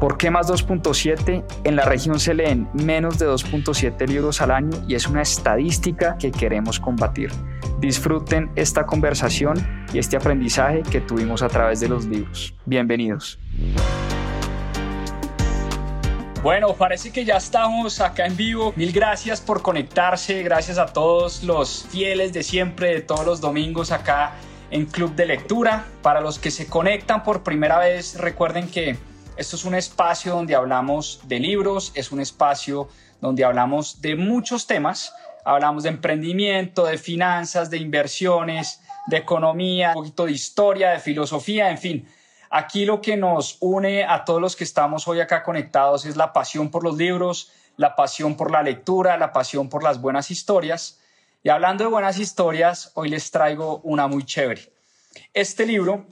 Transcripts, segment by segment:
¿Por qué más 2.7? En la región se leen menos de 2.7 libros al año y es una estadística que queremos combatir. Disfruten esta conversación y este aprendizaje que tuvimos a través de los libros. Bienvenidos. Bueno, parece que ya estamos acá en vivo. Mil gracias por conectarse. Gracias a todos los fieles de siempre, de todos los domingos acá en Club de Lectura. Para los que se conectan por primera vez, recuerden que esto es un espacio donde hablamos de libros, es un espacio donde hablamos de muchos temas. Hablamos de emprendimiento, de finanzas, de inversiones, de economía, un poquito de historia, de filosofía, en fin. Aquí lo que nos une a todos los que estamos hoy acá conectados es la pasión por los libros, la pasión por la lectura, la pasión por las buenas historias. Y hablando de buenas historias, hoy les traigo una muy chévere. Este libro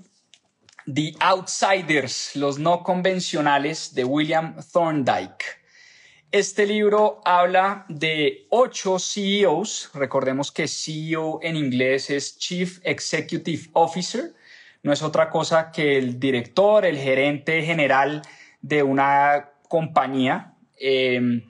The Outsiders, los no convencionales de William Thorndike. Este libro habla de ocho CEOs, recordemos que CEO en inglés es Chief Executive Officer, no es otra cosa que el director, el gerente general de una compañía, em,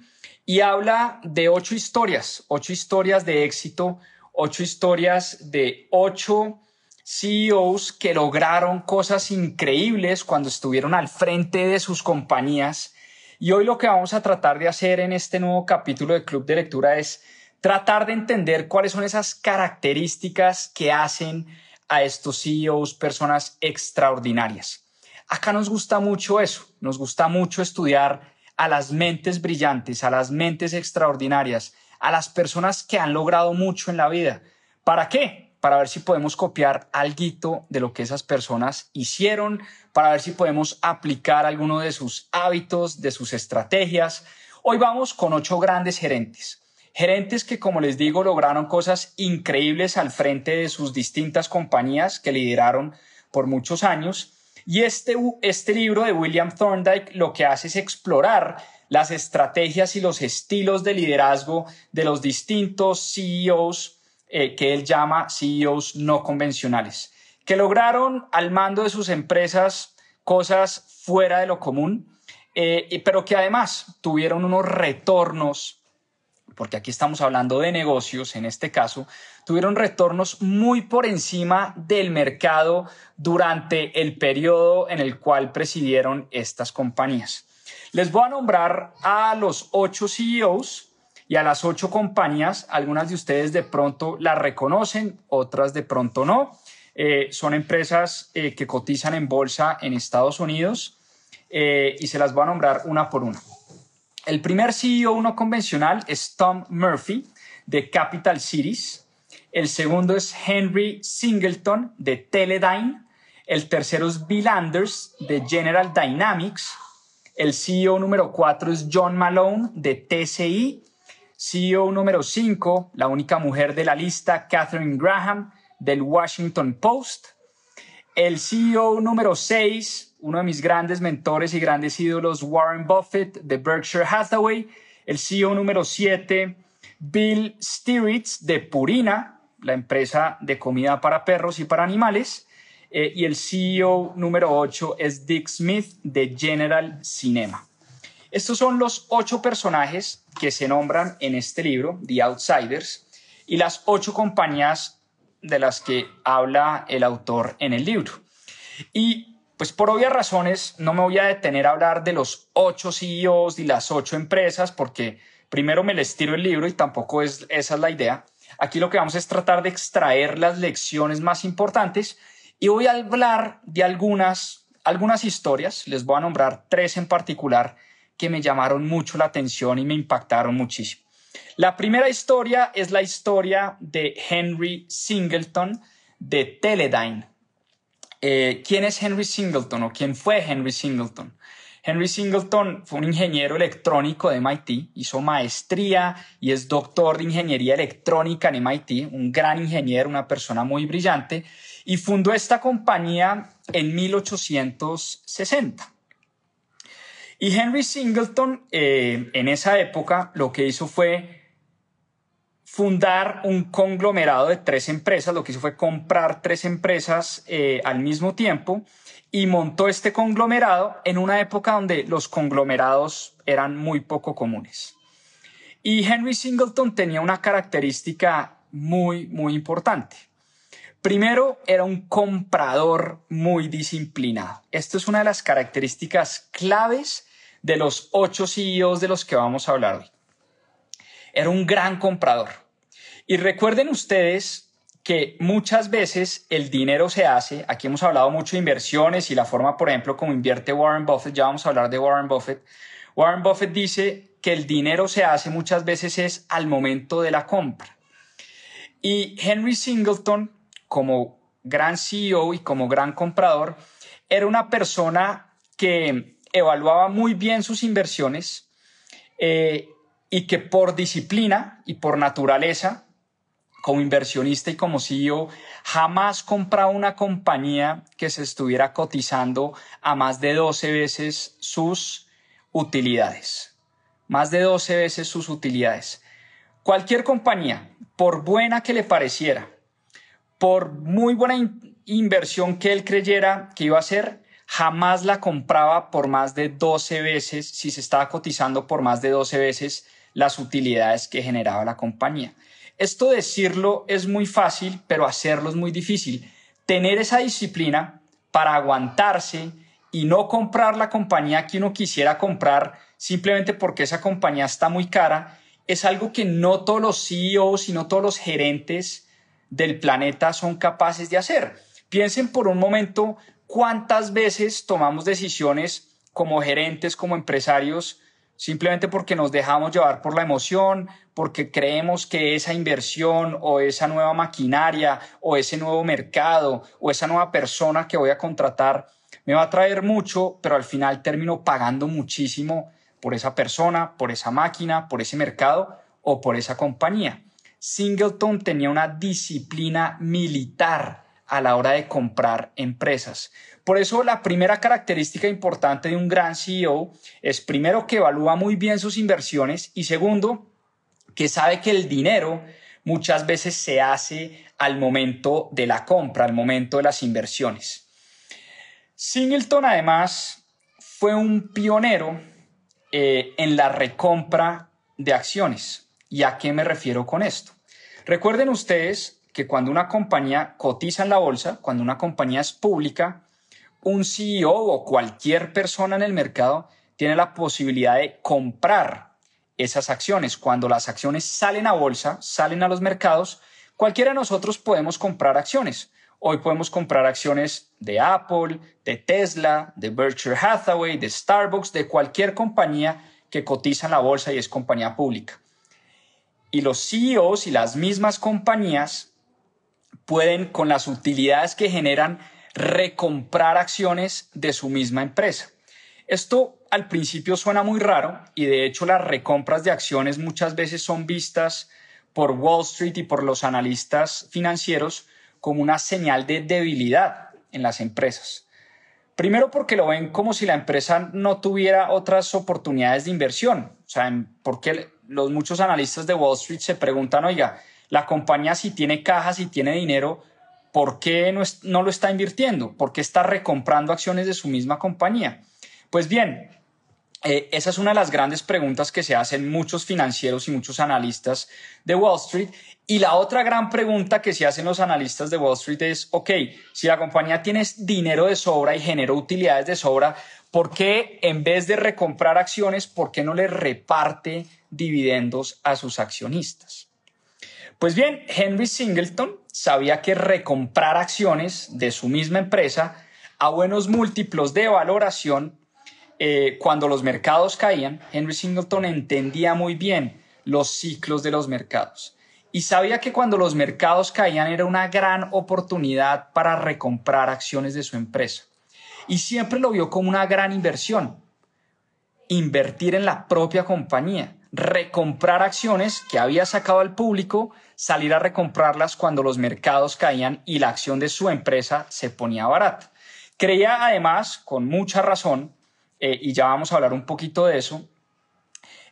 y habla de ocho historias, ocho historias de éxito, ocho historias de ocho CEOs que lograron cosas increíbles cuando estuvieron al frente de sus compañías. Y hoy lo que vamos a tratar de hacer en este nuevo capítulo de Club de Lectura es tratar de entender cuáles son esas características que hacen a estos CEOs personas extraordinarias. Acá nos gusta mucho eso, nos gusta mucho estudiar a las mentes brillantes, a las mentes extraordinarias, a las personas que han logrado mucho en la vida. ¿Para qué? Para ver si podemos copiar algo de lo que esas personas hicieron, para ver si podemos aplicar alguno de sus hábitos, de sus estrategias. Hoy vamos con ocho grandes gerentes. Gerentes que, como les digo, lograron cosas increíbles al frente de sus distintas compañías que lideraron por muchos años. Y este, este libro de William Thorndike lo que hace es explorar las estrategias y los estilos de liderazgo de los distintos CEOs eh, que él llama CEOs no convencionales, que lograron al mando de sus empresas cosas fuera de lo común, eh, pero que además tuvieron unos retornos, porque aquí estamos hablando de negocios en este caso, tuvieron retornos muy por encima del mercado durante el periodo en el cual presidieron estas compañías. Les voy a nombrar a los ocho CEOs y a las ocho compañías, algunas de ustedes de pronto las reconocen, otras de pronto no. Eh, son empresas eh, que cotizan en bolsa en Estados Unidos eh, y se las voy a nombrar una por una. El primer CEO uno convencional es Tom Murphy de Capital Cities. El segundo es Henry Singleton de Teledyne. El tercero es Bill Anders de General Dynamics. El CEO número cuatro es John Malone de TCI. CEO número 5, la única mujer de la lista, Catherine Graham, del Washington Post. El CEO número 6, uno de mis grandes mentores y grandes ídolos, Warren Buffett, de Berkshire Hathaway. El CEO número 7, Bill Stiritz, de Purina, la empresa de comida para perros y para animales. Eh, y el CEO número 8 es Dick Smith, de General Cinema. Estos son los ocho personajes que se nombran en este libro, The Outsiders, y las ocho compañías de las que habla el autor en el libro. Y pues por obvias razones no me voy a detener a hablar de los ocho CEOs y las ocho empresas porque primero me les tiro el libro y tampoco es esa es la idea. Aquí lo que vamos es tratar de extraer las lecciones más importantes y voy a hablar de algunas algunas historias, les voy a nombrar tres en particular que me llamaron mucho la atención y me impactaron muchísimo. La primera historia es la historia de Henry Singleton de Teledyne. Eh, ¿Quién es Henry Singleton o quién fue Henry Singleton? Henry Singleton fue un ingeniero electrónico de MIT, hizo maestría y es doctor de ingeniería electrónica en MIT, un gran ingeniero, una persona muy brillante, y fundó esta compañía en 1860. Y Henry Singleton eh, en esa época lo que hizo fue fundar un conglomerado de tres empresas, lo que hizo fue comprar tres empresas eh, al mismo tiempo y montó este conglomerado en una época donde los conglomerados eran muy poco comunes. Y Henry Singleton tenía una característica muy, muy importante. Primero, era un comprador muy disciplinado. Esto es una de las características claves de los ocho CEOs de los que vamos a hablar hoy. Era un gran comprador. Y recuerden ustedes que muchas veces el dinero se hace, aquí hemos hablado mucho de inversiones y la forma, por ejemplo, como invierte Warren Buffett, ya vamos a hablar de Warren Buffett. Warren Buffett dice que el dinero se hace muchas veces es al momento de la compra. Y Henry Singleton, como gran CEO y como gran comprador, era una persona que evaluaba muy bien sus inversiones eh, y que por disciplina y por naturaleza como inversionista y como CEO, jamás compraba una compañía que se estuviera cotizando a más de 12 veces sus utilidades. Más de 12 veces sus utilidades. Cualquier compañía, por buena que le pareciera, por muy buena inversión que él creyera que iba a hacer, jamás la compraba por más de 12 veces, si se estaba cotizando por más de 12 veces las utilidades que generaba la compañía. Esto decirlo es muy fácil, pero hacerlo es muy difícil. Tener esa disciplina para aguantarse y no comprar la compañía que uno quisiera comprar simplemente porque esa compañía está muy cara, es algo que no todos los CEOs y no todos los gerentes del planeta son capaces de hacer. Piensen por un momento cuántas veces tomamos decisiones como gerentes, como empresarios, simplemente porque nos dejamos llevar por la emoción, porque creemos que esa inversión o esa nueva maquinaria o ese nuevo mercado o esa nueva persona que voy a contratar me va a traer mucho, pero al final termino pagando muchísimo por esa persona, por esa máquina, por ese mercado o por esa compañía. Singleton tenía una disciplina militar a la hora de comprar empresas. Por eso la primera característica importante de un gran CEO es primero que evalúa muy bien sus inversiones y segundo, que sabe que el dinero muchas veces se hace al momento de la compra, al momento de las inversiones. Singleton además fue un pionero eh, en la recompra de acciones. ¿Y a qué me refiero con esto? Recuerden ustedes que cuando una compañía cotiza en la bolsa, cuando una compañía es pública, un CEO o cualquier persona en el mercado tiene la posibilidad de comprar esas acciones. Cuando las acciones salen a bolsa, salen a los mercados, cualquiera de nosotros podemos comprar acciones. Hoy podemos comprar acciones de Apple, de Tesla, de Berkshire Hathaway, de Starbucks, de cualquier compañía que cotiza en la bolsa y es compañía pública. Y los CEOs y las mismas compañías pueden, con las utilidades que generan, recomprar acciones de su misma empresa. Esto al principio suena muy raro y de hecho las recompras de acciones muchas veces son vistas por Wall Street y por los analistas financieros como una señal de debilidad en las empresas. Primero porque lo ven como si la empresa no tuviera otras oportunidades de inversión. O sea, porque los muchos analistas de Wall Street se preguntan, oiga, la compañía si tiene caja, si tiene dinero, ¿por qué no, no lo está invirtiendo? ¿Por qué está recomprando acciones de su misma compañía? Pues bien, eh, esa es una de las grandes preguntas que se hacen muchos financieros y muchos analistas de Wall Street. Y la otra gran pregunta que se hacen los analistas de Wall Street es, ok, si la compañía tiene dinero de sobra y genera utilidades de sobra, ¿por qué en vez de recomprar acciones, por qué no le reparte dividendos a sus accionistas? Pues bien, Henry Singleton sabía que recomprar acciones de su misma empresa a buenos múltiplos de valoración, eh, cuando los mercados caían, Henry Singleton entendía muy bien los ciclos de los mercados y sabía que cuando los mercados caían era una gran oportunidad para recomprar acciones de su empresa. Y siempre lo vio como una gran inversión. invertir en la propia compañía, recomprar acciones que había sacado al público, salir a recomprarlas cuando los mercados caían y la acción de su empresa se ponía barata. Creía además, con mucha razón, eh, y ya vamos a hablar un poquito de eso,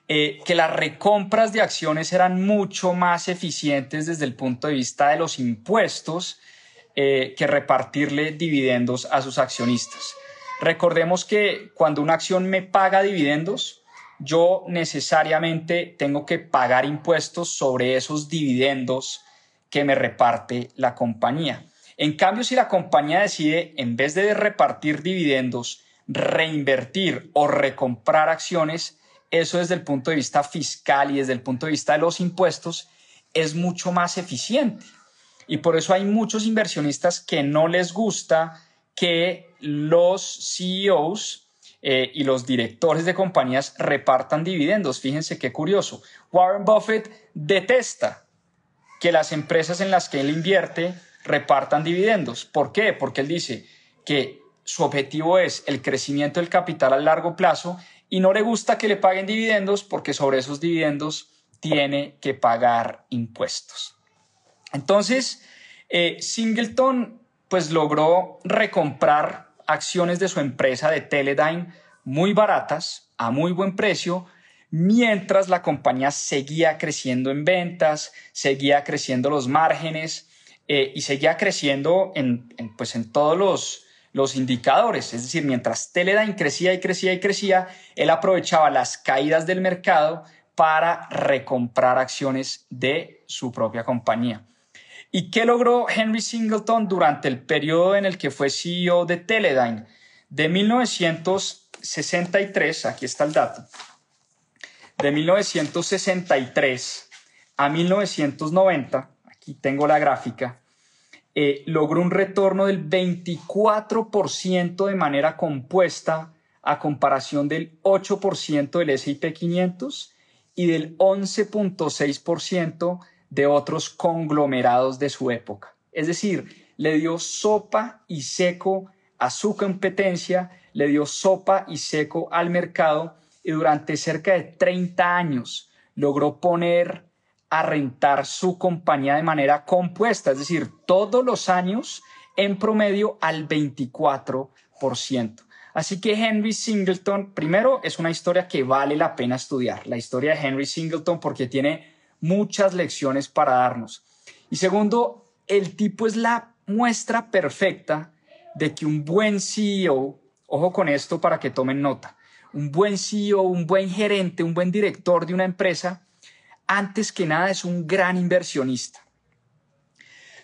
eh, que las recompras de acciones eran mucho más eficientes desde el punto de vista de los impuestos eh, que repartirle dividendos a sus accionistas. Recordemos que cuando una acción me paga dividendos, yo necesariamente tengo que pagar impuestos sobre esos dividendos que me reparte la compañía. En cambio, si la compañía decide, en vez de repartir dividendos, reinvertir o recomprar acciones, eso desde el punto de vista fiscal y desde el punto de vista de los impuestos es mucho más eficiente. Y por eso hay muchos inversionistas que no les gusta que los CEOs eh, y los directores de compañías repartan dividendos. Fíjense qué curioso. Warren Buffett detesta que las empresas en las que él invierte repartan dividendos. ¿Por qué? Porque él dice que su objetivo es el crecimiento del capital a largo plazo y no le gusta que le paguen dividendos porque sobre esos dividendos tiene que pagar impuestos. Entonces, eh, Singleton pues logró recomprar acciones de su empresa de Teledyne muy baratas, a muy buen precio, mientras la compañía seguía creciendo en ventas, seguía creciendo los márgenes eh, y seguía creciendo en, pues en todos los, los indicadores. Es decir, mientras Teledyne crecía y crecía y crecía, él aprovechaba las caídas del mercado para recomprar acciones de su propia compañía. ¿Y qué logró Henry Singleton durante el periodo en el que fue CEO de Teledyne? De 1963, aquí está el dato, de 1963 a 1990, aquí tengo la gráfica, eh, logró un retorno del 24% de manera compuesta a comparación del 8% del S&P 500 y del 11.6% de otros conglomerados de su época. Es decir, le dio sopa y seco a su competencia, le dio sopa y seco al mercado y durante cerca de 30 años logró poner a rentar su compañía de manera compuesta, es decir, todos los años en promedio al 24%. Así que Henry Singleton, primero, es una historia que vale la pena estudiar, la historia de Henry Singleton, porque tiene muchas lecciones para darnos. Y segundo, el tipo es la muestra perfecta de que un buen CEO, ojo con esto para que tomen nota, un buen CEO, un buen gerente, un buen director de una empresa, antes que nada es un gran inversionista.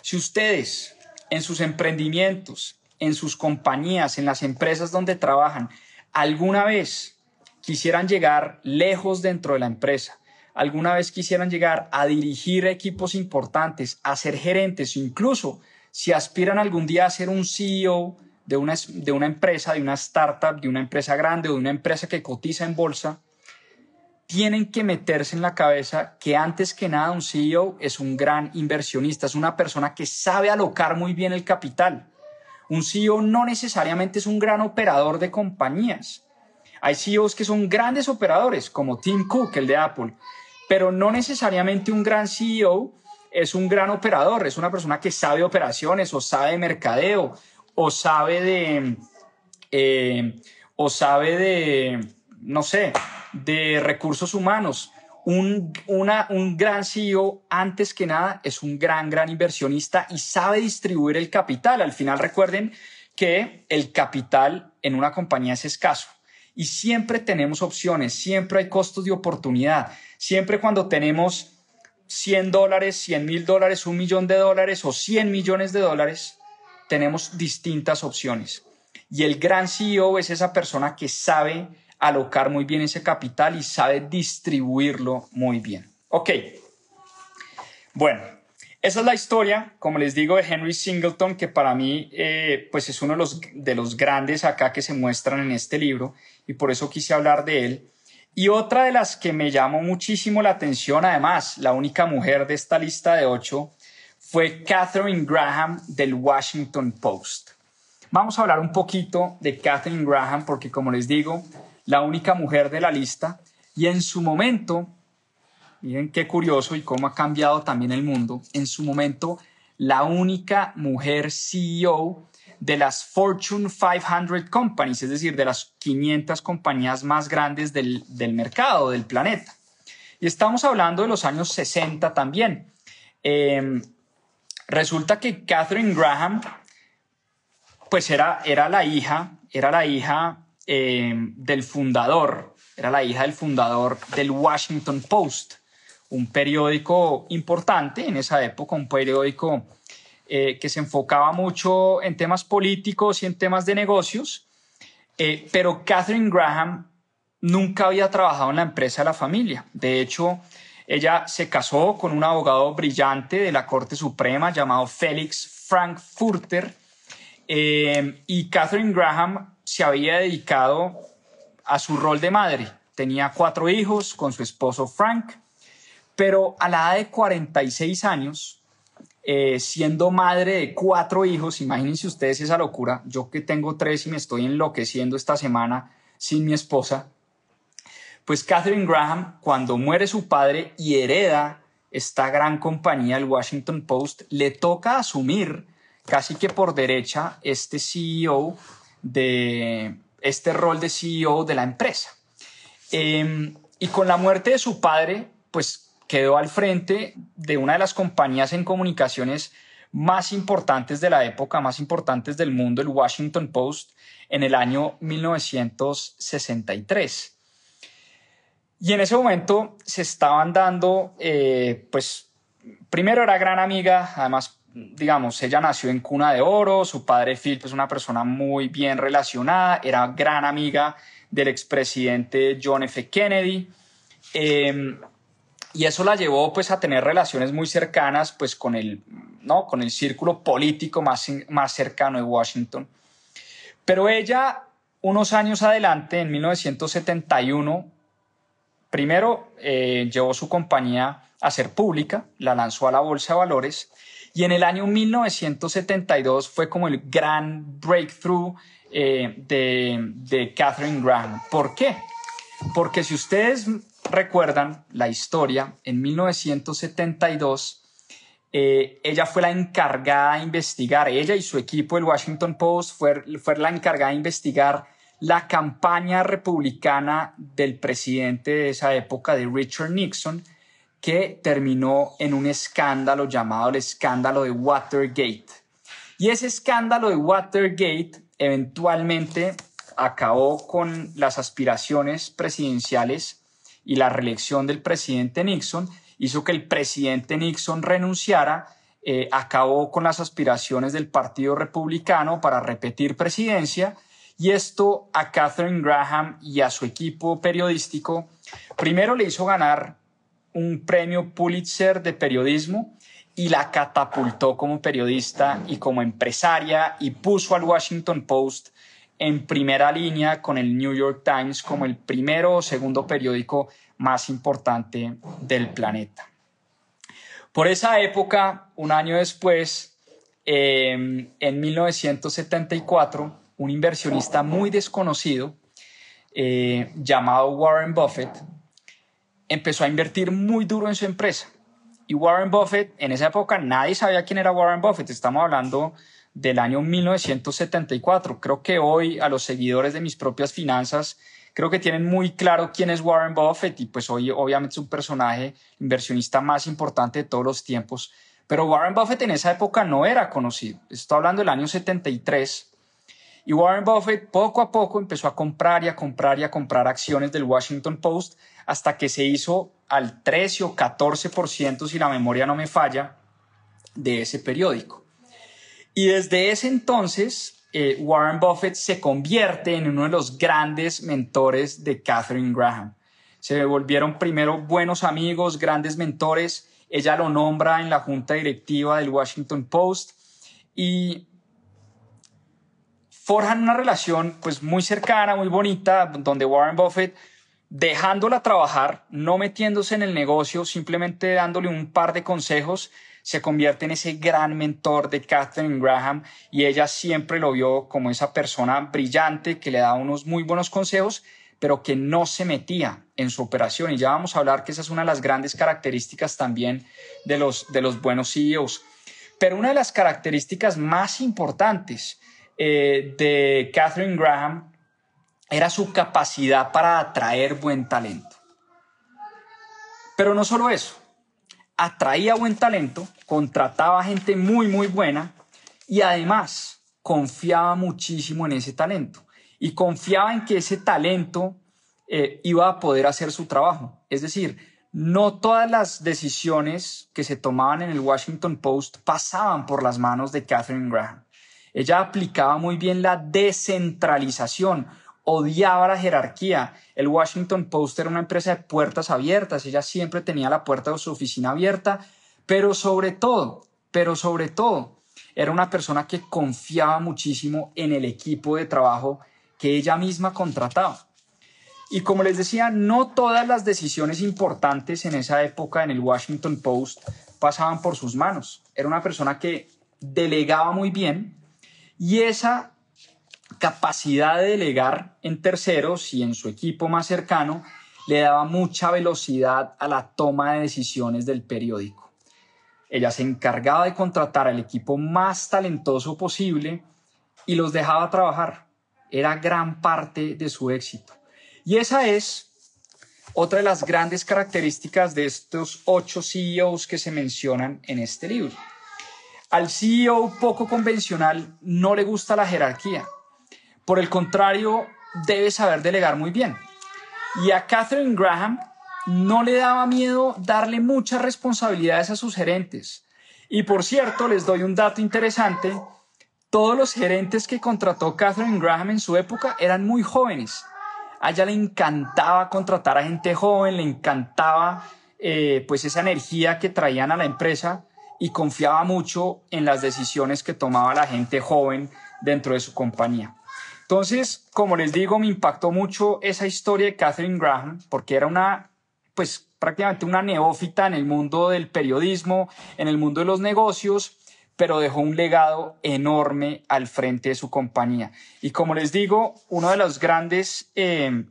Si ustedes en sus emprendimientos, en sus compañías, en las empresas donde trabajan, alguna vez quisieran llegar lejos dentro de la empresa, alguna vez quisieran llegar a dirigir equipos importantes, a ser gerentes incluso si aspiran algún día a ser un CEO de una, de una empresa, de una startup, de una empresa grande o de una empresa que cotiza en bolsa, tienen que meterse en la cabeza que antes que nada un CEO es un gran inversionista, es una persona que sabe alocar muy bien el capital. Un CEO no necesariamente es un gran operador de compañías. Hay CEOs que son grandes operadores, como Tim Cook, el de Apple, pero no necesariamente un gran CEO es un gran operador, es una persona que sabe operaciones o sabe de mercadeo o sabe de, eh, o sabe de, no sé, de recursos humanos. Un, una, un gran CEO, antes que nada, es un gran, gran inversionista y sabe distribuir el capital. Al final recuerden que el capital en una compañía es escaso y siempre tenemos opciones, siempre hay costos de oportunidad. Siempre cuando tenemos 100 dólares, 100 mil dólares, un millón de dólares o 100 millones de dólares, tenemos distintas opciones. Y el gran CEO es esa persona que sabe alocar muy bien ese capital y sabe distribuirlo muy bien. Ok. Bueno, esa es la historia, como les digo, de Henry Singleton, que para mí eh, pues es uno de los, de los grandes acá que se muestran en este libro y por eso quise hablar de él. Y otra de las que me llamó muchísimo la atención, además, la única mujer de esta lista de ocho, fue Catherine Graham del Washington Post. Vamos a hablar un poquito de Catherine Graham porque, como les digo, la única mujer de la lista, y en su momento, miren qué curioso y cómo ha cambiado también el mundo, en su momento la única mujer CEO de las Fortune 500 Companies, es decir, de las 500 compañías más grandes del, mercado, del planeta. Y estamos hablando de los años 60 también. Em, resulta que Catherine Graham, pues era, era la hija, era la hija em, del fundador, era la hija del fundador del Washington Post, un periódico importante en esa época, un periódico eh, que se enfocaba mucho en temas políticos y en temas de negocios, eh, pero Catherine Graham nunca había trabajado en la empresa de la familia. De hecho, ella se casó con un abogado brillante de la Corte Suprema llamado Félix Frankfurter eh, y Catherine Graham se había dedicado a su rol de madre. Tenía cuatro hijos con su esposo Frank, pero a la edad de 46 años eh, siendo madre de cuatro hijos, imagínense ustedes esa locura, yo que tengo tres y me estoy enloqueciendo esta semana sin mi esposa, pues Catherine Graham, cuando muere su padre y hereda esta gran compañía, el Washington Post, le toca asumir casi que por derecha este CEO de este rol de CEO de la empresa. Em, y con la muerte de su padre, pues quedó al frente de una de las compañías en comunicaciones más importantes de la época, más importantes del mundo, el Washington Post, en el año 1963. Y en ese momento se estaban dando, eh, pues, primero era gran amiga, además, digamos, ella nació en cuna de oro, su padre Phil es una persona muy bien relacionada, era gran amiga del expresidente John F. Kennedy. Eh, y eso la llevó pues a tener relaciones muy cercanas pues con el, ¿no? con el círculo político más, más cercano de Washington. Pero ella, unos años adelante, en 1971, primero eh, llevó su compañía a ser pública, la lanzó a la Bolsa de Valores y en el año 1972 fue como el gran breakthrough eh, de, de Catherine Graham. ¿Por qué? Porque si ustedes recuerdan la historia, en 1972, eh, ella fue la encargada de investigar, ella y su equipo, el Washington Post, fue, fue la encargada de investigar la campaña republicana del presidente de esa época, de Richard Nixon, que terminó en un escándalo llamado el escándalo de Watergate. Y ese escándalo de Watergate eventualmente acabó con las aspiraciones presidenciales y la reelección del presidente Nixon hizo que el presidente Nixon renunciara, eh, acabó con las aspiraciones del Partido Republicano para repetir presidencia y esto a Catherine Graham y a su equipo periodístico. Primero le hizo ganar un premio Pulitzer de periodismo y la catapultó como periodista y como empresaria y puso al Washington Post en primera línea con el New York Times como el primero o segundo periódico más importante del planeta. Por esa época, un año después, em, en 1974, un inversionista muy desconocido eh, llamado Warren Buffett empezó a invertir muy duro en su empresa. Y Warren Buffett, en esa época nadie sabía quién era Warren Buffett, estamos hablando del año 1974. Creo que hoy a los seguidores de mis propias finanzas, creo que tienen muy claro quién es Warren Buffett y pues hoy obviamente es un personaje inversionista más importante de todos los tiempos. Pero Warren Buffett en esa época no era conocido. Estoy hablando del año 73. Y Warren Buffett poco a poco empezó a comprar y a comprar y a comprar acciones del Washington Post hasta que se hizo al 13 o 14%, si la memoria no me falla, de ese periódico. Y desde ese entonces, eh, Warren Buffett se convierte en uno de los grandes mentores de Catherine Graham. Se volvieron primero buenos amigos, grandes mentores. Ella lo nombra en la junta directiva del Washington Post y forjan una relación pues muy cercana, muy bonita, donde Warren Buffett dejándola trabajar, no metiéndose en el negocio, simplemente dándole un par de consejos, se convierte en ese gran mentor de Catherine Graham y ella siempre lo vio como esa persona brillante que le da unos muy buenos consejos, pero que no se metía en su operación. Y ya vamos a hablar que esa es una de las grandes características también de los, de los buenos CEOs. Pero una de las características más importantes eh, de Catherine Graham era su capacidad para atraer buen talento. Pero no solo eso, atraía buen talento, contrataba gente muy, muy buena y además confiaba muchísimo en ese talento y confiaba en que ese talento eh, iba a poder hacer su trabajo. Es decir, no todas las decisiones que se tomaban en el Washington Post pasaban por las manos de Catherine Graham. Ella aplicaba muy bien la descentralización, odiaba la jerarquía. El Washington Post era una empresa de puertas abiertas, ella siempre tenía la puerta de su oficina abierta, pero sobre todo, pero sobre todo, era una persona que confiaba muchísimo en el equipo de trabajo que ella misma contrataba. Y como les decía, no todas las decisiones importantes en esa época en el Washington Post pasaban por sus manos. Era una persona que delegaba muy bien y esa capacidad de delegar en terceros y en su equipo más cercano le daba mucha velocidad a la toma de decisiones del periódico. Ella se encargaba de contratar al equipo más talentoso posible y los dejaba trabajar. Era gran parte de su éxito. Y esa es otra de las grandes características de estos ocho CEOs que se mencionan en este libro. Al CEO poco convencional no le gusta la jerarquía. Por el contrario, debe saber delegar muy bien. Y a Catherine Graham no le daba miedo darle muchas responsabilidades a sus gerentes. Y por cierto, les doy un dato interesante. Todos los gerentes que contrató Catherine Graham en su época eran muy jóvenes a ella le encantaba contratar a gente joven, le encantaba eh, pues esa energía que traían a la empresa y confiaba mucho en las decisiones que tomaba la gente joven dentro de su compañía. Entonces, como les digo, me impactó mucho esa historia de Catherine Graham porque era una, pues prácticamente una neófita en el mundo del periodismo, en el mundo de los negocios pero dejó un legado enorme al frente de su compañía. Y como les digo, uno de los grandes eh,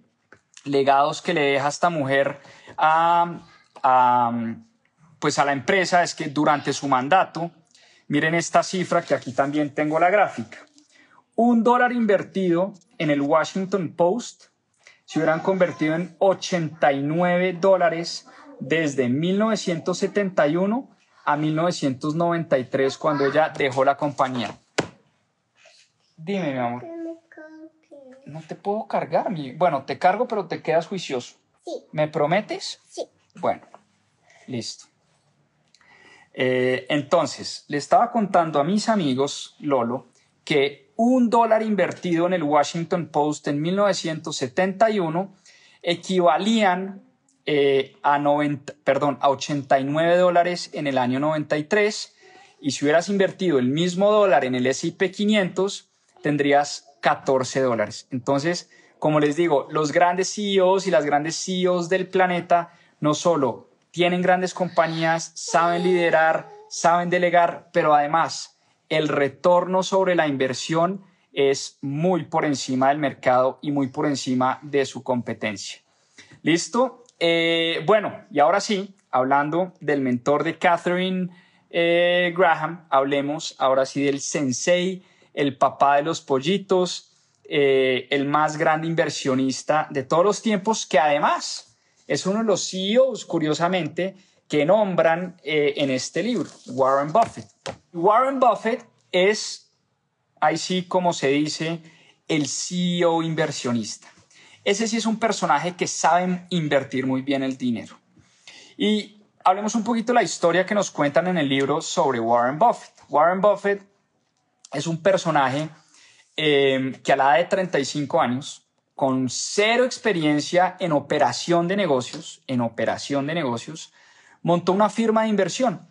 legados que le deja esta mujer a, pues a la empresa es que durante su mandato, miren esta cifra que aquí también tengo la gráfica, un dólar invertido en el Washington Post se hubieran convertido en 89 dólares desde 1971 a 1993 cuando ella dejó la compañía. Dime, mi amor. No te puedo cargar, mi... Bueno, te cargo, pero te quedas juicioso. Sí. ¿Me prometes? Sí. Bueno, listo. Eh, entonces, le estaba contando a mis amigos, Lolo, que un dólar invertido en el Washington Post en 1971 equivalían eh, a, 90, perdón, a 89 dólares en el año 93 y si hubieras invertido el mismo dólar en el S&P 500 tendrías 14 dólares. Entonces, como les digo, los grandes CEOs y las grandes CEOs del planeta no solo tienen grandes compañías, saben liderar, saben delegar, pero además el retorno sobre la inversión es muy por encima del mercado y muy por encima de su competencia. ¿Listo? Eh, bueno, y ahora sí, hablando del mentor de Catherine eh, Graham, hablemos ahora sí del sensei, el papá de los pollitos, eh, el más grande inversionista de todos los tiempos, que además es uno de los CEOs, curiosamente, que nombran en este libro, Warren Buffett. Warren Buffett es, ahí sí como se dice, el CEO inversionista. Ese sí es un personaje que sabe invertir muy bien el dinero. Y hablemos un poquito de la historia que nos cuentan en el libro sobre Warren Buffett. Warren Buffett es un personaje eh, que a la edad de 35 años, con cero experiencia en operación de negocios, en operación de negocios, montó una firma de inversión.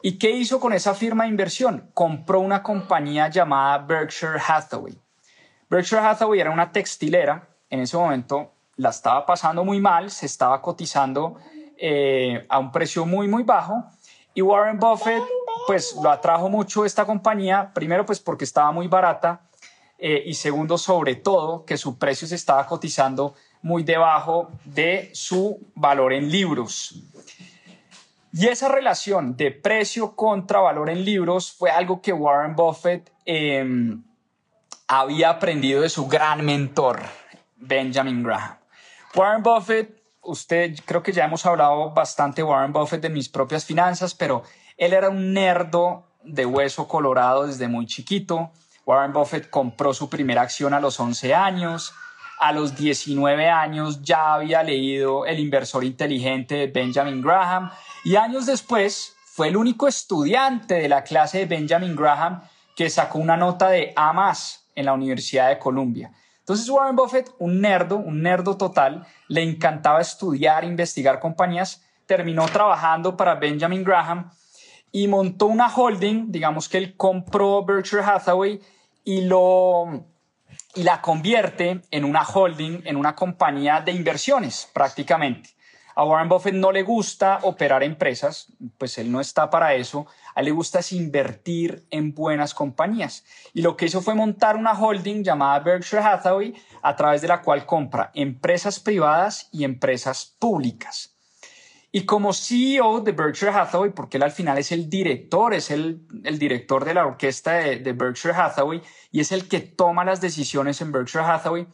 ¿Y qué hizo con esa firma de inversión? Compró una compañía llamada Berkshire Hathaway. Berkshire Hathaway era una textilera en ese momento la estaba pasando muy mal, se estaba cotizando eh, a un precio muy, muy bajo. Y Warren Buffett, pues lo atrajo mucho esta compañía, primero pues porque estaba muy barata eh, y segundo, sobre todo, que su precio se estaba cotizando muy debajo de su valor en libros. Y esa relación de precio contra valor en libros fue algo que Warren Buffett em, había aprendido de su gran mentor, Benjamin Graham. Warren Buffett, usted creo que ya hemos hablado bastante Warren Buffett de mis propias finanzas, pero él era un nerdo de hueso colorado desde muy chiquito. Warren Buffett compró su primera acción a los 11 años. A los 19 años ya había leído El inversor inteligente de Benjamin Graham y años después fue el único estudiante de la clase de Benjamin Graham que sacó una nota de A más en la Universidad de Columbia. Entonces Warren Buffett, un nerdo, un nerdo total, le encantaba estudiar, investigar compañías, terminó trabajando para Benjamin Graham y montó una holding, digamos que él compró Berkshire Hathaway y lo y la convierte en una holding, en una compañía de inversiones prácticamente. A Warren Buffett no le gusta operar empresas, pues él no está para eso. A él le gusta es invertir en buenas compañías. Y lo que hizo fue montar una holding llamada Berkshire Hathaway, a través de la cual compra empresas privadas y empresas públicas. Y como CEO de Berkshire Hathaway, porque él al final es el director, es el, director de la orquesta de, de, Berkshire Hathaway y es el que toma las decisiones en Berkshire Hathaway,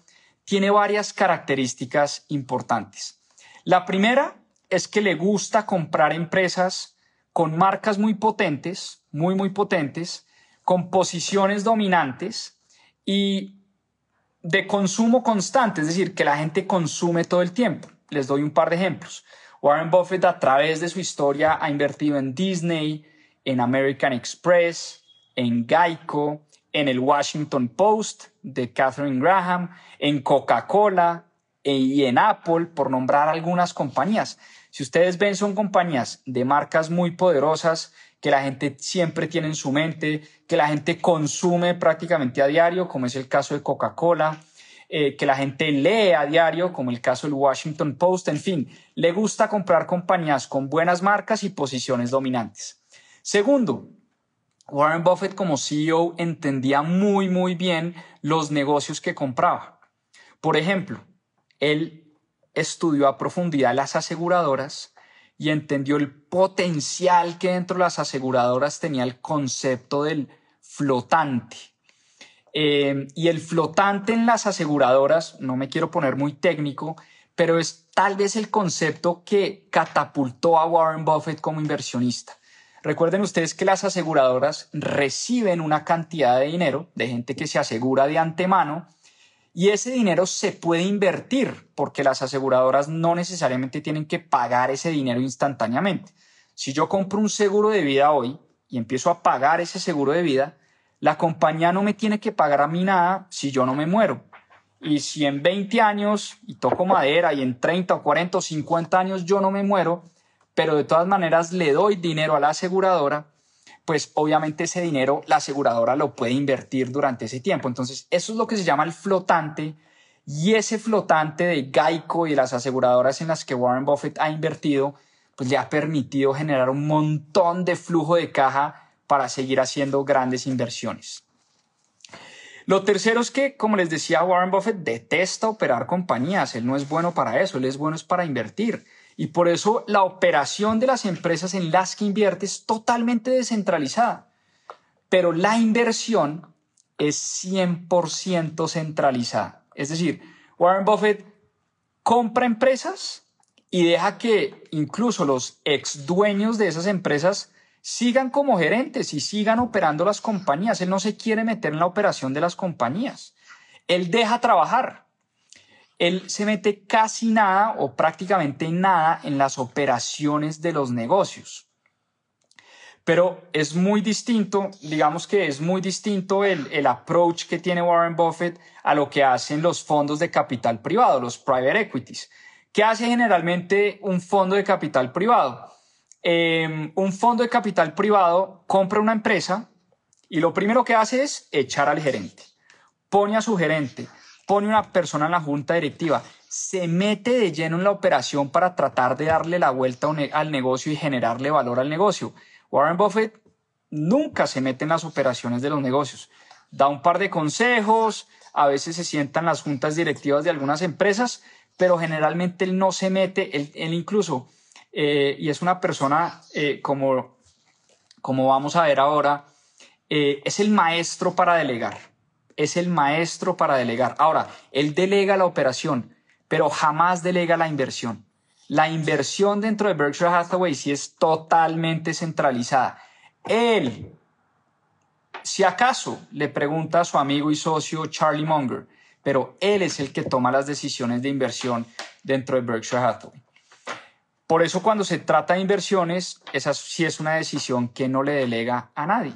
tiene varias características importantes. La primera es que le gusta comprar empresas con marcas muy potentes, muy, muy potentes, con posiciones dominantes y de consumo constante, es decir, que la gente consume todo el tiempo. Les doy un par de ejemplos. Warren Buffett a través de su historia ha invertido en Disney, en American Express, en Geico, en el Washington Post de Catherine Graham, en Coca-Cola y en Apple, por nombrar algunas compañías. Si ustedes ven, son compañías de marcas muy poderosas que la gente siempre tiene en su mente, que la gente consume prácticamente a diario, como es el caso de Coca-Cola, eh, que la gente lee a diario, como el caso del Washington Post, en fin, le gusta comprar compañías con buenas marcas y posiciones dominantes. Segundo, Warren Buffett como CEO entendía muy, muy bien los negocios que compraba. Por ejemplo, él estudió a profundidad las aseguradoras y entendió el potencial que dentro de las aseguradoras tenía el concepto del flotante. Eh, y el flotante en las aseguradoras, no me quiero poner muy técnico, pero es tal vez el concepto que catapultó a Warren Buffett como inversionista. Recuerden ustedes que las aseguradoras reciben una cantidad de dinero de gente que se asegura de antemano y ese dinero se puede invertir porque las aseguradoras no necesariamente tienen que pagar ese dinero instantáneamente. Si yo compro un seguro de vida hoy y empiezo a pagar ese seguro de vida, la compañía no me tiene que pagar a mí nada si yo no me muero. Y si en 20 años, y toco madera, y en 30 o 40 o 50 años yo no me muero, pero de todas maneras le doy dinero a la aseguradora, pues obviamente ese dinero la aseguradora lo puede invertir durante ese tiempo. Entonces, eso es lo que se llama el flotante. Y ese flotante de Geico y las aseguradoras en las que Warren Buffett ha invertido, pues le ha permitido generar un montón de flujo de caja para seguir haciendo grandes inversiones. Lo tercero es que, como les decía, Warren Buffett detesta operar compañías. Él no es bueno para eso, él es bueno es para invertir. Y por eso la operación de las empresas en las que invierte es totalmente descentralizada. Pero la inversión es 100% centralizada. Es decir, Warren Buffett compra empresas y deja que incluso los ex dueños de esas empresas sigan como gerentes y sigan operando las compañías. Él no se quiere meter en la operación de las compañías. Él deja trabajar. Él se mete casi nada o prácticamente nada en las operaciones de los negocios. Pero es muy distinto, digamos que es muy distinto el, el approach que tiene Warren Buffett a lo que hacen los fondos de capital privado, los private equities. ¿Qué hace generalmente un fondo de capital privado? Em, un fondo de capital privado compra una empresa y lo primero que hace es echar al gerente. Pone a su gerente, pone una persona en la junta directiva, se mete de lleno en la operación para tratar de darle la vuelta al negocio y generarle valor al negocio. Warren Buffett nunca se mete en las operaciones de los negocios. da un par de consejos, a veces se sientan las juntas directivas de algunas empresas, pero generalmente él no se mete, él, incluso, eh, y es una persona eh, como, como vamos a ver ahora, eh, es el maestro para delegar, es el maestro para delegar. Ahora, él delega la operación, pero jamás delega la inversión. La inversión dentro de Berkshire Hathaway sí es totalmente centralizada. Él, si acaso, le pregunta a su amigo y socio Charlie Munger, pero él es el que toma las decisiones de inversión dentro de Berkshire Hathaway. Por eso cuando se trata de inversiones, esa sí es una decisión que no le delega a nadie.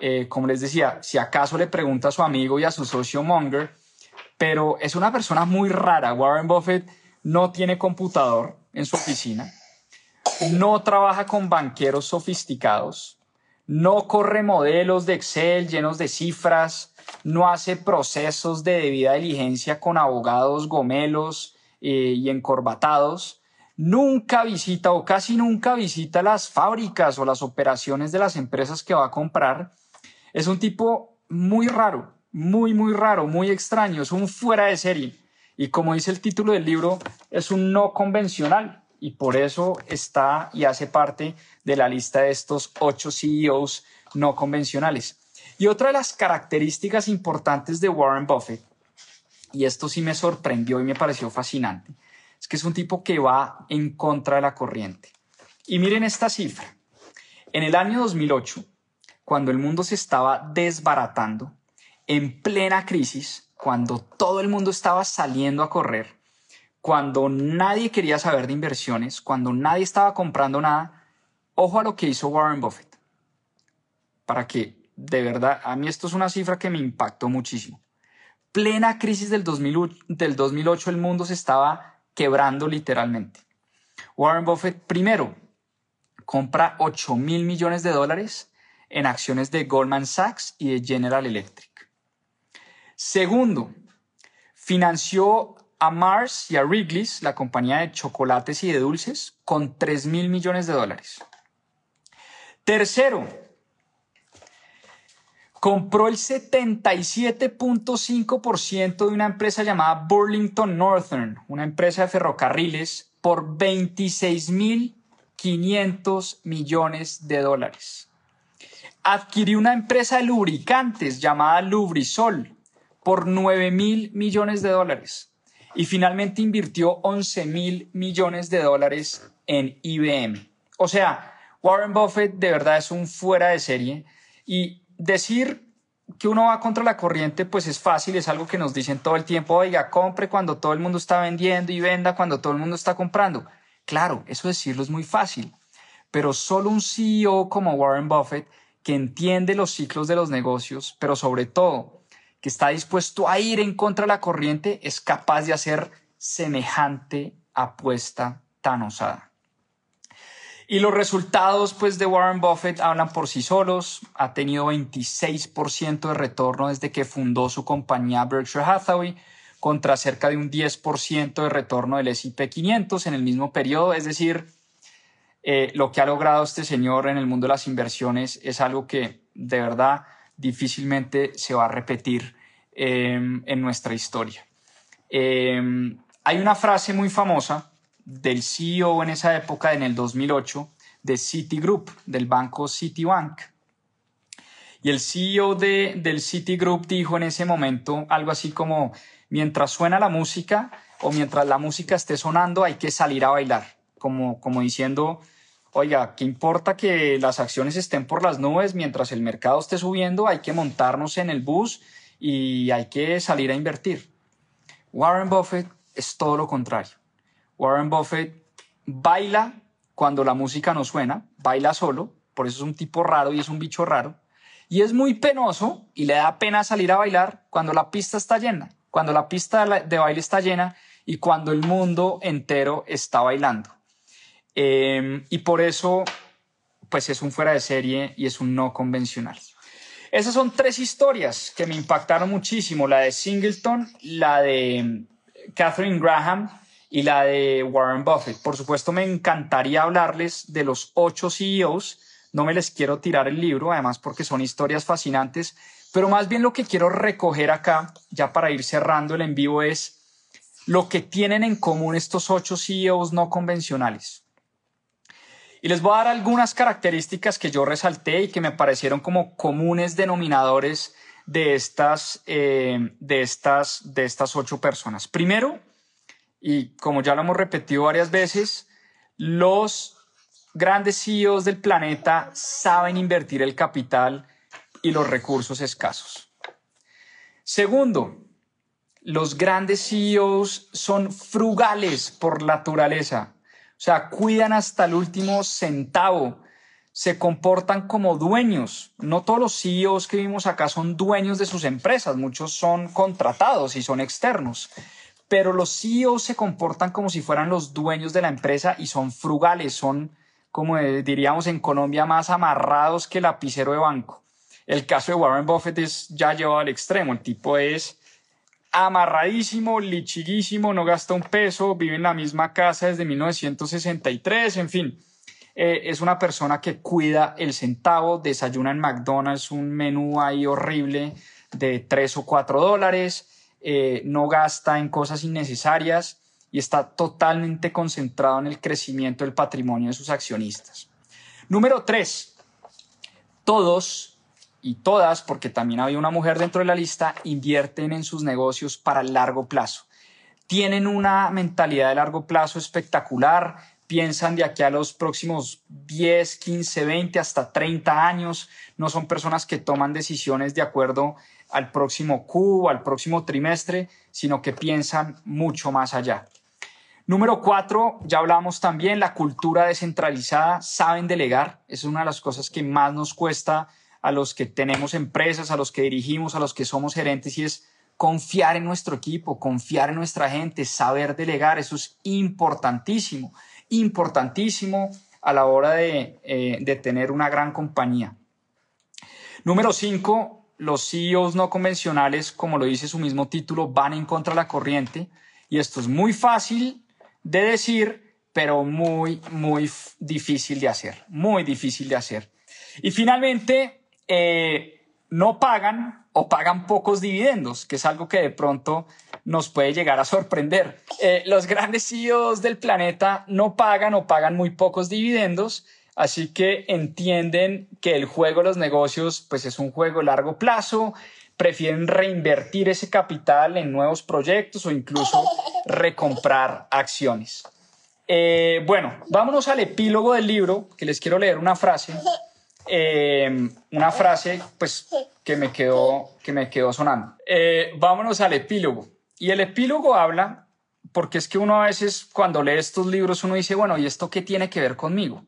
Eh, como les decía, si acaso le pregunta a su amigo y a su socio Munger, pero es una persona muy rara. Warren Buffett no tiene computador en su oficina, no trabaja con banqueros sofisticados, no corre modelos de Excel llenos de cifras, no hace procesos de debida diligencia con abogados gomelos eh, y encorbatados, nunca visita o casi nunca visita las fábricas o las operaciones de las empresas que va a comprar. Es un tipo muy raro, muy, muy raro, muy extraño, es un fuera de serie. Y como dice el título del libro, es un no convencional y por eso está y hace parte de la lista de estos ocho CEOs no convencionales. Y otra de las características importantes de Warren Buffett, y esto sí me sorprendió y me pareció fascinante, es que es un tipo que va en contra de la corriente. Y miren esta cifra. En el año 2008, cuando el mundo se estaba desbaratando, en plena crisis, cuando todo el mundo estaba saliendo a correr, cuando nadie quería saber de inversiones, cuando nadie estaba comprando nada, ojo a lo que hizo Warren Buffett. Para que, de verdad, a mí esto es una cifra que me impactó muchísimo. Plena crisis del, 2008, el mundo se estaba quebrando literalmente. Warren Buffett, primero, compra 8 mil millones de dólares en acciones de Goldman Sachs y de General Electric. Segundo, financió a Mars y a Wrigley's, la compañía de chocolates y de dulces, con 3 mil millones de dólares. Tercero, compró el 77.5% de una empresa llamada Burlington Northern, una empresa de ferrocarriles, por 26.500 millones de dólares. Adquirió una empresa de lubricantes llamada Lubrisol por 9 mil millones de dólares y finalmente invirtió 11 mil millones de dólares en IBM. O sea, Warren Buffett de verdad es un fuera de serie y decir que uno va contra la corriente pues es fácil, es algo que nos dicen todo el tiempo, oiga, compre cuando todo el mundo está vendiendo y venda cuando todo el mundo está comprando. Claro, eso decirlo es muy fácil, pero solo un CEO como Warren Buffett que entiende los ciclos de los negocios, pero sobre todo que está dispuesto a ir en contra de la corriente, es capaz de hacer semejante apuesta tan osada. Y los resultados pues, de Warren Buffett hablan por sí solos. Ha tenido 26% de retorno desde que fundó su compañía Berkshire Hathaway, contra cerca de un 10% de retorno del S&P 500 en el mismo periodo. Es decir, eh, lo que ha logrado este señor en el mundo de las inversiones es algo que de verdad difícilmente se va a repetir em, en nuestra historia. Em, hay una frase muy famosa del CEO en esa época, en el 2008, de Citigroup, del banco Citibank. Y el CEO de, del Citigroup dijo en ese momento algo así como, mientras suena la música o mientras la música esté sonando, hay que salir a bailar, como, como diciendo, oiga, ¿qué importa que las acciones estén por las nubes mientras el mercado esté subiendo? Hay que montarnos en el bus y hay que salir a invertir. Warren Buffett es todo lo contrario. Warren Buffett baila cuando la música no suena, baila solo, por eso es un tipo raro y es un bicho raro. Y es muy penoso y le da pena salir a bailar cuando la pista está llena, cuando la pista de baile está llena y cuando el mundo entero está bailando. Em, y por eso, pues es un fuera de serie y es un no convencional. Esas son tres historias que me impactaron muchísimo, la de Singleton, la de em, Catherine Graham y la de Warren Buffett. Por supuesto, me encantaría hablarles de los ocho CEOs. No me les quiero tirar el libro, además porque son historias fascinantes, Pero más bien lo que quiero recoger acá, ya para ir cerrando el en vivo, es lo que tienen en común estos ocho CEOs no convencionales. Y les voy a dar algunas características que yo resalté y que me parecieron como comunes denominadores de estas, eh, de estas, de estas ocho personas. Primero, y como ya lo hemos repetido varias veces, los grandes CEOs del planeta saben invertir el capital y los recursos escasos. Segundo, los grandes CEOs son frugales por naturaleza, o sea, cuidan hasta el último centavo, se comportan como dueños. No todos los CEOs que vimos acá son dueños de sus empresas, muchos son contratados y son externos, pero los CEOs se comportan como si fueran los dueños de la empresa y son frugales, son, como diríamos en Colombia, más amarrados que lapicero de banco. El caso de Warren Buffett es ya llevado al extremo. El tipo es amarradísimo, lichiguísimo, no gasta un peso, vive en la misma casa desde 1963, en fin. Eh, es una persona que cuida el centavo, desayuna en McDonald's un menú ahí horrible de 3 o 4 dólares, eh, no gasta en cosas innecesarias y está totalmente concentrado en el crecimiento del patrimonio de sus accionistas. Número 3. Todos y todas, porque también había una mujer dentro de la lista, invierten en sus negocios para el largo plazo. Tienen una mentalidad de largo plazo espectacular, piensan de aquí a los próximos 10, 15, 20, hasta 30 años. No son personas que toman decisiones de acuerdo al próximo Q, al próximo trimestre, sino que piensan mucho más allá. Número cuatro, ya hablamos también, la cultura descentralizada, saben delegar. es una de las cosas que más nos cuesta a los que tenemos empresas, a los que dirigimos, a los que somos gerentes y es confiar en nuestro equipo, confiar en nuestra gente, saber delegar. Eso es importantísimo, importantísimo a la hora de, eh, de tener una gran compañía. Número cinco, los CEOs no convencionales, como lo dice su mismo título, van en contra de la corriente. Y esto es muy fácil de decir, pero muy, muy difícil de hacer. Muy difícil de hacer. Y finalmente, eh, no pagan o pagan pocos dividendos, que es algo que de pronto nos puede llegar a sorprender. Eh, los grandes CEOs del planeta no pagan o pagan muy pocos dividendos, así que entienden que el juego de los negocios pues es un juego a largo plazo, prefieren reinvertir ese capital en nuevos proyectos o incluso recomprar acciones. Eh, bueno, vámonos al epílogo del libro, que les quiero leer una frase eh, una frase pues, que, me quedó, que me quedó sonando. Eh, vámonos al epílogo. Y el epílogo habla, porque es que uno a veces cuando lee estos libros uno dice, bueno, ¿y esto qué tiene que ver conmigo?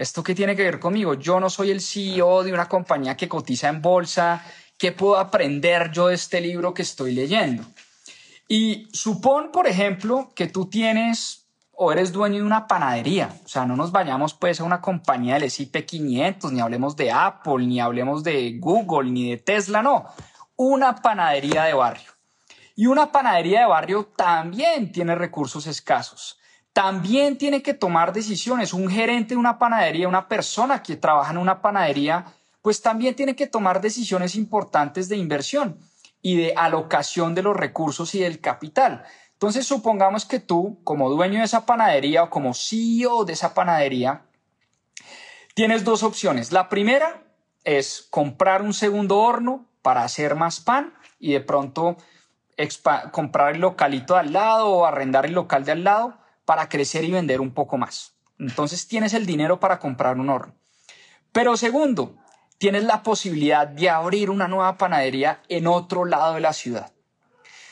¿Esto qué tiene que ver conmigo? Yo no soy el CEO de una compañía que cotiza en bolsa. ¿Qué puedo aprender yo de este libro que estoy leyendo? Y supón, por ejemplo, que tú tienes o eres dueño de una panadería. O sea, no nos vayamos pues a una compañía del S&P 500, ni hablemos de Apple, ni hablemos de Google, ni de Tesla, no. Una panadería de barrio. Y una panadería de barrio también tiene recursos escasos. También tiene que tomar decisiones. Un gerente de una panadería, una persona que trabaja en una panadería, pues también tiene que tomar decisiones importantes de inversión y de alocación de los recursos y del capital. Entonces, supongamos que tú, como dueño de esa panadería o como CEO de esa panadería, tienes dos opciones. La primera es comprar un segundo horno para hacer más pan y de pronto comprar el localito de al lado o arrendar el local de al lado para crecer y vender un poco más. Entonces tienes el dinero para comprar un horno. Pero segundo, tienes la posibilidad de abrir una nueva panadería en otro lado de la ciudad.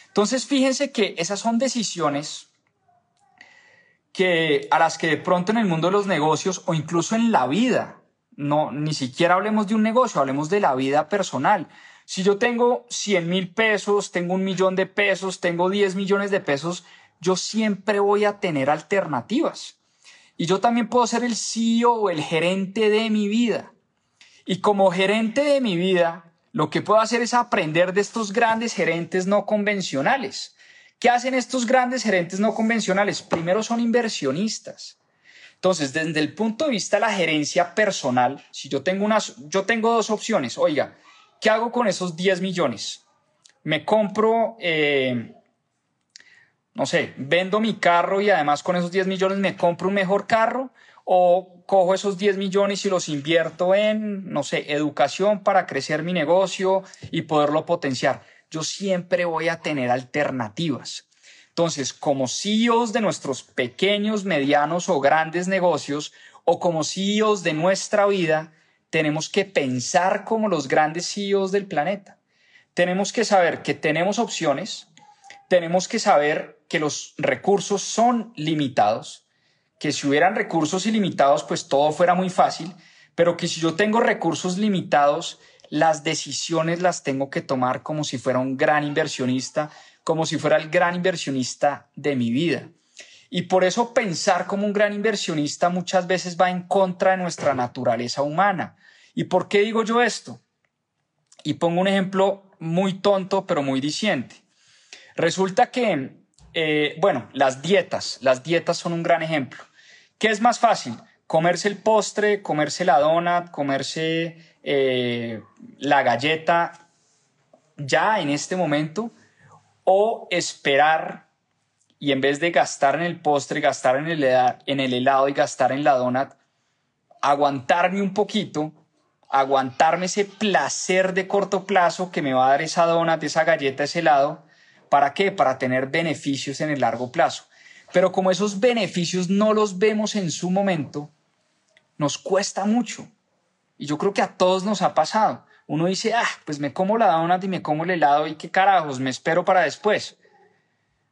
Entonces, fíjense que esas son decisiones que a las que de pronto en el mundo de los negocios o incluso en la vida, no, ni siquiera hablemos de un negocio, hablemos de la vida personal. Si yo tengo 100 mil pesos, tengo un millón de pesos, tengo 10 millones de pesos, yo siempre voy a tener alternativas. Y yo también puedo ser el CEO o el gerente de mi vida. Y como gerente de mi vida, lo que puedo hacer es aprender de estos grandes gerentes no convencionales. ¿Qué hacen estos grandes gerentes no convencionales? Primero son inversionistas. Entonces, desde el punto de vista de la gerencia personal, si yo tengo, unas, yo tengo dos opciones, oiga, ¿qué hago con esos 10 millones? Me compro, eh, no sé, vendo mi carro y además con esos 10 millones me compro un mejor carro o cojo esos 10 millones y los invierto en, no sé, educación para crecer mi negocio y poderlo potenciar. Yo siempre voy a tener alternativas. Entonces, como CEOs de nuestros pequeños, medianos o grandes negocios, o como CEOs de nuestra vida, tenemos que pensar como los grandes CEOs del planeta. Tenemos que saber que tenemos opciones, tenemos que saber que los recursos son limitados, que si hubieran recursos ilimitados, pues todo fuera muy fácil, pero que si yo tengo recursos limitados, las decisiones las tengo que tomar como si fuera un gran inversionista, como si fuera el gran inversionista de mi vida. Y por eso pensar como un gran inversionista muchas veces va en contra de nuestra naturaleza humana. ¿Y por qué digo yo esto? Y pongo un ejemplo muy tonto, pero muy diciente. Resulta que, eh, bueno, las dietas, las dietas son un gran ejemplo. ¿Qué es más fácil? Comerse el postre, comerse la dona, comerse eh, la galleta ya en este momento o esperar y en vez de gastar en el postre, gastar en el, en el helado y gastar en la donut, aguantarme un poquito, aguantarme ese placer de corto plazo que me va a dar esa donut, esa galleta, ese helado. ¿Para qué? Para tener beneficios en el largo plazo. Pero como esos beneficios no los vemos en su momento, nos cuesta mucho. Y yo creo que a todos nos ha pasado. Uno dice, ah, pues me como la donut y me como el helado y qué carajos, me espero para después.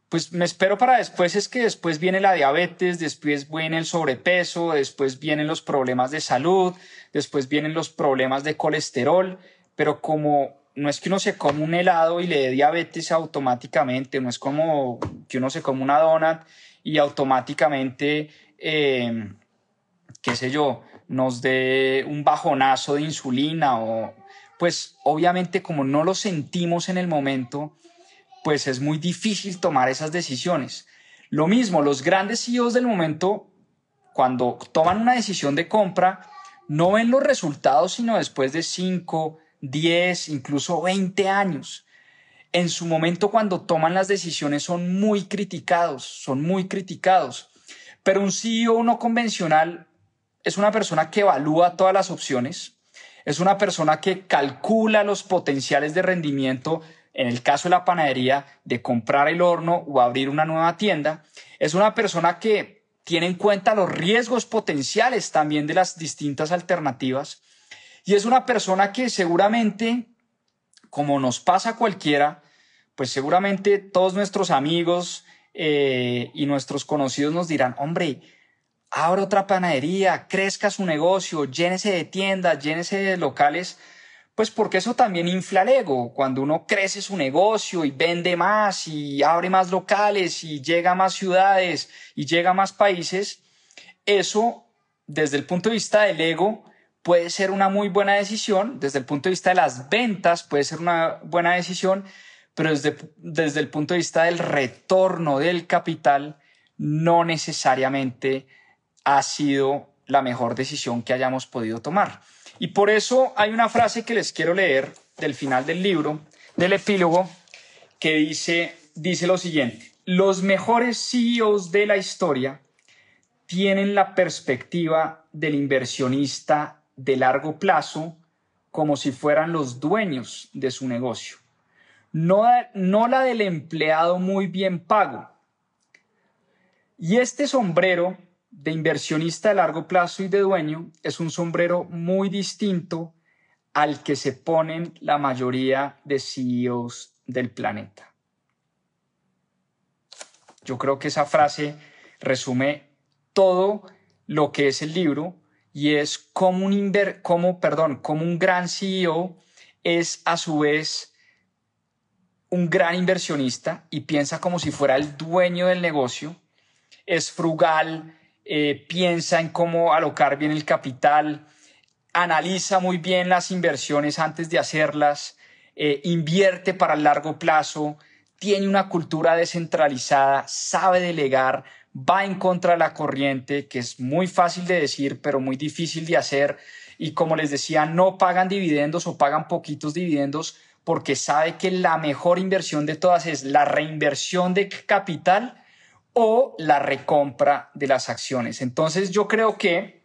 Pues me espero para después es que después viene la diabetes, después viene el sobrepeso, después vienen los problemas de salud, después vienen los problemas de colesterol, pero como no es que uno se come un helado y le dé diabetes automáticamente, no es como que uno se come una donut y automáticamente, eh, qué sé yo, nos dé un bajonazo de insulina o pues obviamente como no lo sentimos en el momento, pues es muy difícil tomar esas decisiones. Lo mismo, los grandes CEOs del momento, cuando toman una decisión de compra, no ven los resultados sino después de 5, 10, incluso 20 años. En su momento cuando toman las decisiones son muy criticados, son muy criticados. Pero un CEO no convencional es una persona que evalúa todas las opciones, es una persona que calcula los potenciales de rendimiento, en el caso de la panadería, de comprar el horno o abrir una nueva tienda, es una persona que tiene en cuenta los riesgos potenciales también de las distintas alternativas y es una persona que seguramente como nos pasa a cualquiera, pues seguramente todos nuestros amigos eh, y nuestros conocidos nos dirán, hombre, abra otra panadería, crezca su negocio, llénese de tiendas, llénese de locales, pues porque eso también infla el ego. Cuando uno crece su negocio y vende más y abre más locales y llega a más ciudades y llega a más países, eso desde el punto de vista del ego puede ser una muy buena decisión, desde el punto de vista de las ventas puede ser una buena decisión, pero desde, desde el punto de vista del retorno del capital, no necesariamente ha sido la mejor decisión que hayamos podido tomar. Y por eso hay una frase que les quiero leer del final del libro, del epílogo, que dice, dice lo siguiente, los mejores CEOs de la historia tienen la perspectiva del inversionista de largo plazo como si fueran los dueños de su negocio, no, no la del empleado muy bien pago. Y este sombrero de inversionista de largo plazo y de dueño es un sombrero muy distinto al que se ponen la mayoría de CEOs del planeta. Yo creo que esa frase resume todo lo que es el libro y es como un, inver, como, perdón, como un gran CEO es a su vez un gran inversionista y piensa como si fuera el dueño del negocio, es frugal, eh, piensa en cómo alocar bien el capital, analiza muy bien las inversiones antes de hacerlas, eh, invierte para el largo plazo, tiene una cultura descentralizada, sabe delegar, va en contra de la corriente, que es muy fácil de decir, pero muy difícil de hacer. y como les decía, no pagan dividendos o pagan poquitos dividendos porque sabe que la mejor inversión de todas es la reinversión de capital o la recompra de las acciones. Entonces yo creo que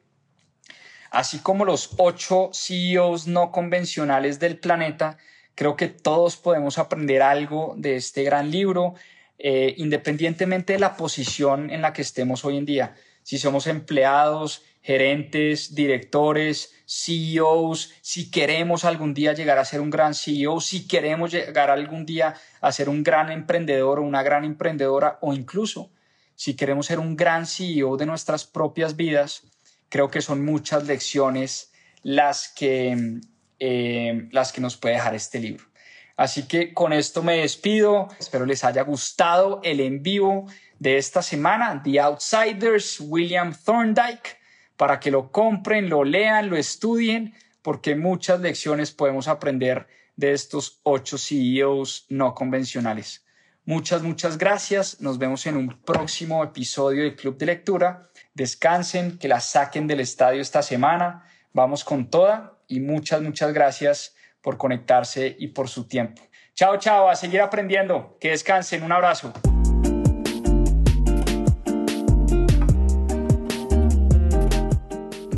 así como los ocho CEOs no convencionales del planeta, creo que todos podemos aprender algo de este gran libro, eh, independientemente de la posición en la que estemos hoy en día. Si somos empleados, gerentes, directores, CEOs, si queremos algún día llegar a ser un gran CEO, si queremos llegar algún día a ser un gran emprendedor o una gran emprendedora o incluso si queremos ser un gran CEO de nuestras propias vidas, creo que son muchas lecciones las que, eh, las que nos puede dejar este libro. Así que con esto me despido. Espero les haya gustado el en vivo de esta semana, The Outsiders, William Thorndike para que lo compren, lo lean, lo estudien, porque muchas lecciones podemos aprender de estos ocho CEOs no convencionales. Muchas, muchas gracias. Nos vemos en un próximo episodio del Club de Lectura. Descansen, que la saquen del estadio esta semana. Vamos con toda y muchas, muchas gracias por conectarse y por su tiempo. Chao, chao, a seguir aprendiendo. Que descansen. Un abrazo.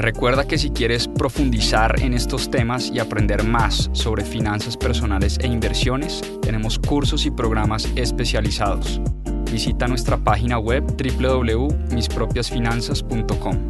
Recuerda que si quieres profundizar en estos temas y aprender más sobre finanzas personales e inversiones, tenemos cursos y programas especializados. Visita nuestra página web www.mispropiasfinanzas.com.